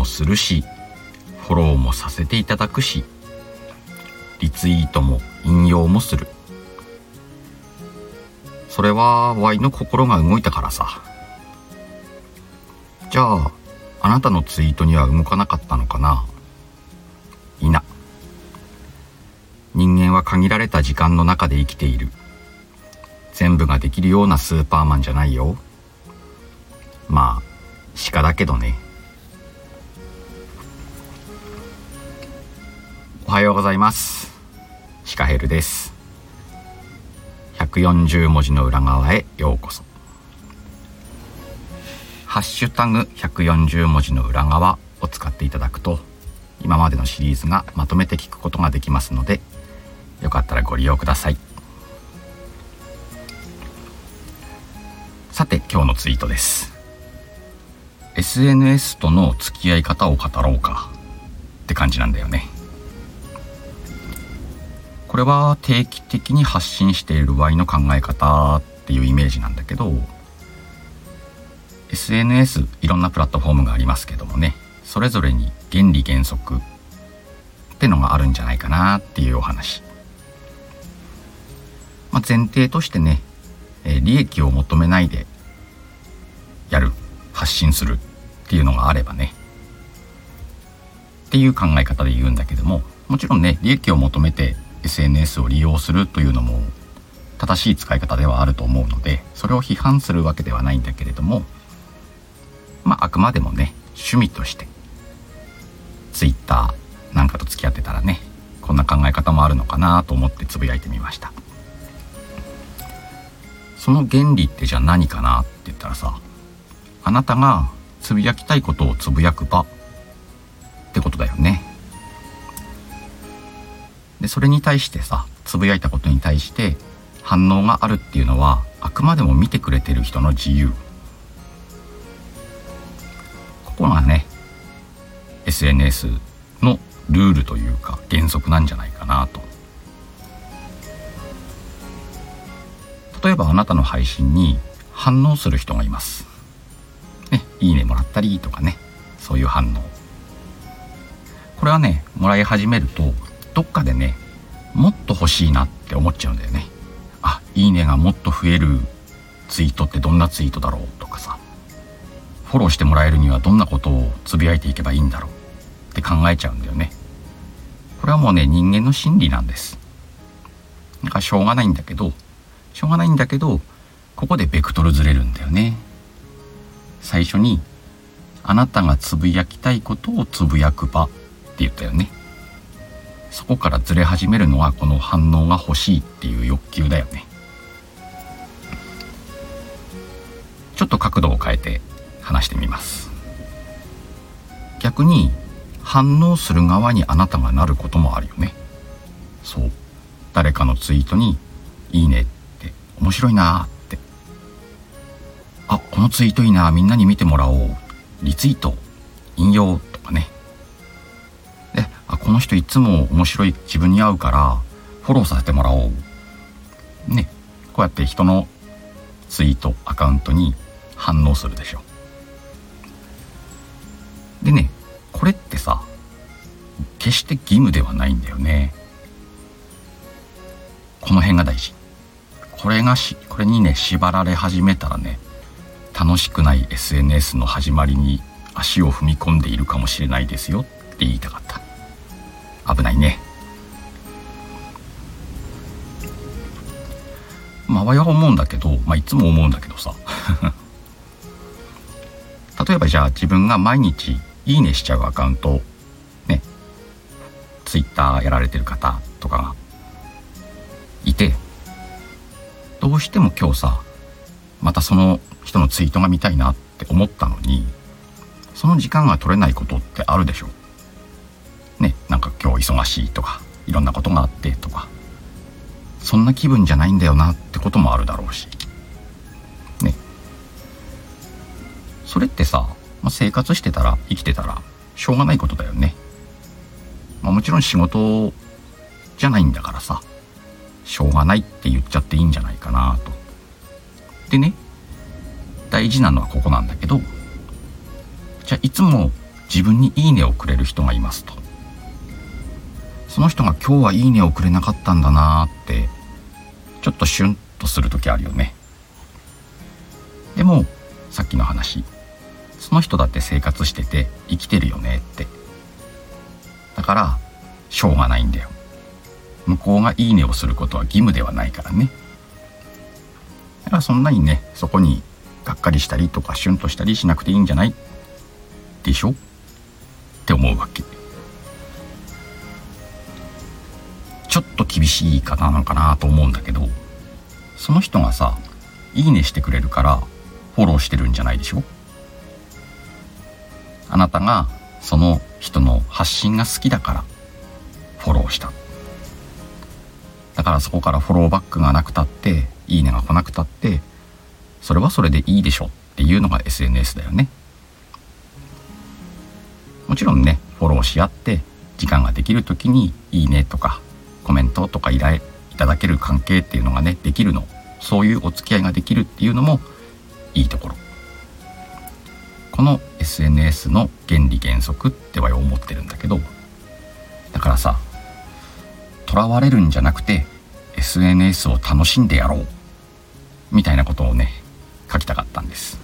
もするしフォローもさせていただくしリツイートも引用もする。それは Y の心が動いたからさ。じゃああなたのツイートには動かなかったのかな？いいな。人間は限られた時間の中で生きている。全部ができるようなスーパーマンじゃないよ。まあ鹿だけどね。おはようございます。シカヘルです。140文字の裏側へようこそ。ハッシュタグ140文字の裏側を使っていただくと今までのシリーズがまとめて聞くことができますのでよかったらご利用ください。さて今日のツイートです。SNS との付き合い方を語ろうか。って感じなんだよね。これは定期的に発信している Y の考え方っていうイメージなんだけど SNS いろんなプラットフォームがありますけどもねそれぞれに原理原則ってのがあるんじゃないかなっていうお話、まあ、前提としてね、え、利益を求めないでやる発信するっていうのがあればねっていう考え方で言うんだけどももちろんね利益を求めて SNS を利用するというのも正しい使い方ではあると思うのでそれを批判するわけではないんだけれどもまああくまでもね趣味として Twitter なんかと付き合ってたらねこんな考え方もあるのかなと思ってつぶやいてみました。その原理ってじゃあ何かなって言ったらさあなたがつぶやきたいことをつぶやく場ってことだよね。でそれに対してさつぶやいたことに対して反応があるっていうのはあくまでも見てくれてる人の自由。ここがね SNS のルールというか原則なんじゃないかなと。例えばあなたの配信に反応する人がいます。ねいいねもらったりとかねそういう反応。これはねもらい始めるとどっかでねもっと欲しいなって思っちゃうんだよね。あいいねがもっと増えるツイートってどんなツイートだろうとかさ。フォローしてもらえるにはどんなことをつぶやいていけばいいんだろうって考えちゃうんだよね。これはもうね人間の心理なんです。だからしょうがないんだけどしょうがないんだけどここでベクトルずれるんだよね。最初にあなたがつぶやきたいことをつぶやく場って言ったよね。そこからずれ始めるのはこの反応が欲しいっていう欲求だよね。ちょっと角度を変えて話してみます。逆に反応する側にあなたがなることもあるよね。そう。誰かのツイートに「いいね」って面白いなって。あこのツイートいいなみんなに見てもらおう。リツイート。引用。この人いつも面白い自分に合うからフォローさせてもらおう。ね。こうやって人のツイートアカウントに反応するでしょ。でねこれってさ決して義務ではないんだよね。この辺が大事。これがしこれにね縛られ始めたらね楽しくない SNS の始まりに足を踏み込んでいるかもしれないですよって言いたかった。危ないね。まあわは思うんだけど、まあ、いつも思うんだけどさ。例えばじゃあ自分が毎日いいねしちゃうアカウントね。ツイッターやられてる方とかがいてどうしても今日さまたその人のツイートが見たいなって思ったのにその時間が取れないことってあるでしょ？なんか今日忙しいとかいろんなことがあってとかそんな気分じゃないんだよなってこともあるだろうし。ね。それってさ、まあ、生活してたら生きてたらしょうがないことだよね、まあ、もちろん仕事じゃないんだからさしょうがないって言っちゃっていいんじゃないかなと。でね大事なのはここなんだけどじゃあいつも自分にいいねをくれる人がいますと。その人が今日はいいねをくれなかったんだなーってちょっとシュンとする時あるよね。でもさっきの話その人だって生活してて生きてるよねって。だからしょうがないんだよ。向こうがいいねをすることは義務ではないからね。だからそんなにねそこにがっかりしたりとかシュンとしたりしなくていいんじゃない？でしょ？って思うわけ。ちょっと厳しい方なのかなと思うんだけどその人がさいいねしてくれるからフォローしてるんじゃないでしょ？あなたがその人の発信が好きだからフォローした。だからそこからフォローバックがなくたっていいねが来なくたってそれはそれでいいでしょ？っていうのが SNS だよね。もちろんねフォローし合って時間ができる時にいいねとかコメントとか依頼いただける関係っていうのがねできるの。そういうお付き合いができるっていうのもいいところ。この SNS の原理原則っては思ってるんだけどだからさとらわれるんじゃなくて SNS を楽しんでやろう。みたいなことをね書きたかったんです。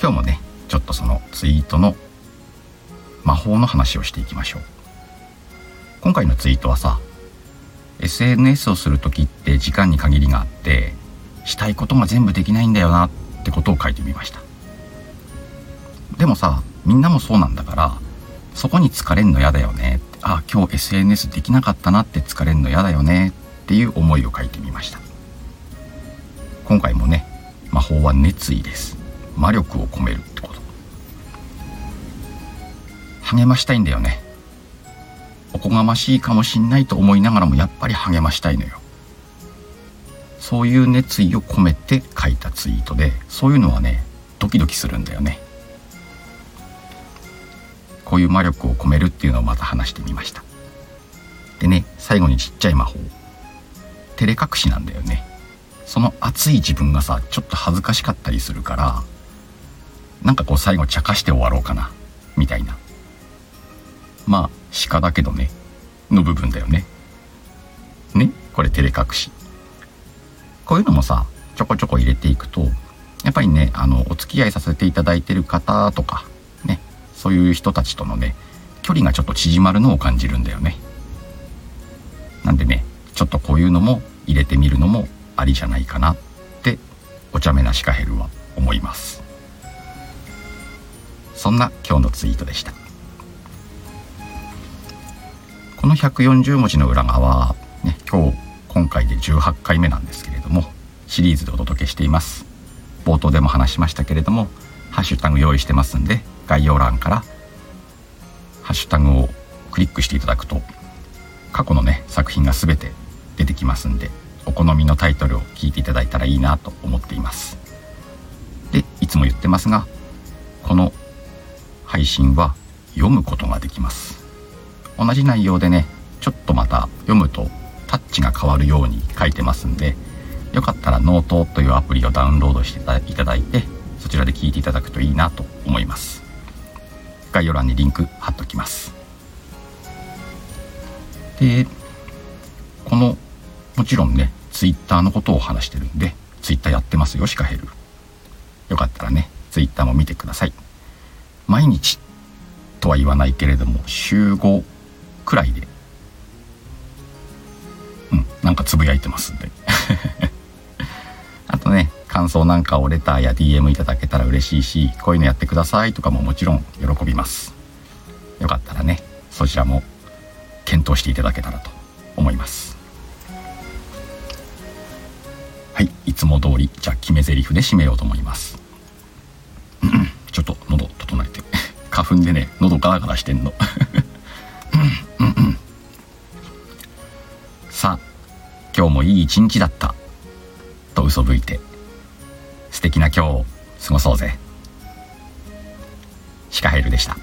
今日もねちょっとそのツイートの魔法の話をしていきましょう。今回のツイートはさ SNS をする時って時間に限りがあってしたいことが全部できないんだよなってことを書いてみました。でもさみんなもそうなんだからそこに疲れんの嫌だよねあ今日 SNS できなかったなって疲れんの嫌だよねっていう思いを書いてみました。今回もね魔法は熱意です。魔力を込めるってこと。励ましたいんだよね。おこがましいかもしんないと思いながらもやっぱり励ましたいのよ。そういう熱意を込めて書いたツイートでそういうのはねドキドキするんだよね。こういう魔力を込めるっていうのをまた話してみました。でね最後にちっちゃい魔法。照れ隠しなんだよね。その熱い自分がさちょっと恥ずかしかったりするからなんかこう最後茶化して終わろうかなみたいな。まあ鹿だけどね。の部分だよね。ね？これ照れ隠し。こういうのもさちょこちょこ入れていくとやっぱりねあのお付き合いさせていただいてる方とかね？そういう人たちとのね距離がちょっと縮まるのを感じるんだよね。なんでねちょっとこういうのも入れてみるのもありじゃないかなってお茶目なシカヘルは思います。そんな今日のツイートでした。140文字の裏側ね今日今回で18回目なんですけれどもシリーズでお届けしています。冒頭でも話しましたけれどもハッシュタグ用意してますんで概要欄からハッシュタグをクリックしていただくと過去のね作品が全て出てきますんでお好みのタイトルを聞いていただいたらいいなと思っています。でいつも言ってますがこの配信は読むことができます。同じ内容でねちょっとまた読むとタッチが変わるように書いてますんでよかったらノートというアプリをダウンロードしていただいてそちらで聞いていただくといいなと思います。概要欄にリンク貼っときます。でこのもちろんねツイッターのことを話してるんでツイッターやってますよシカヘル。よかったらねツイッターも見てください。毎日とは言わないけれども週5くらいで。うんなんかつぶやいてますんで。あとね感想なんかをレターや DM いただけたら嬉しいしこういうのやってくださいとかももちろん喜びます。よかったらねそちらも検討していただけたらと思います。はいいつも通りじゃあ決め台詞で締めようと思います。ちょっと喉整えて。花粉でね喉ガラガラしてんの。さあ今日もいい一日だった。と嘘吹いて素敵な今日を過ごそうぜ。シカヘルでした。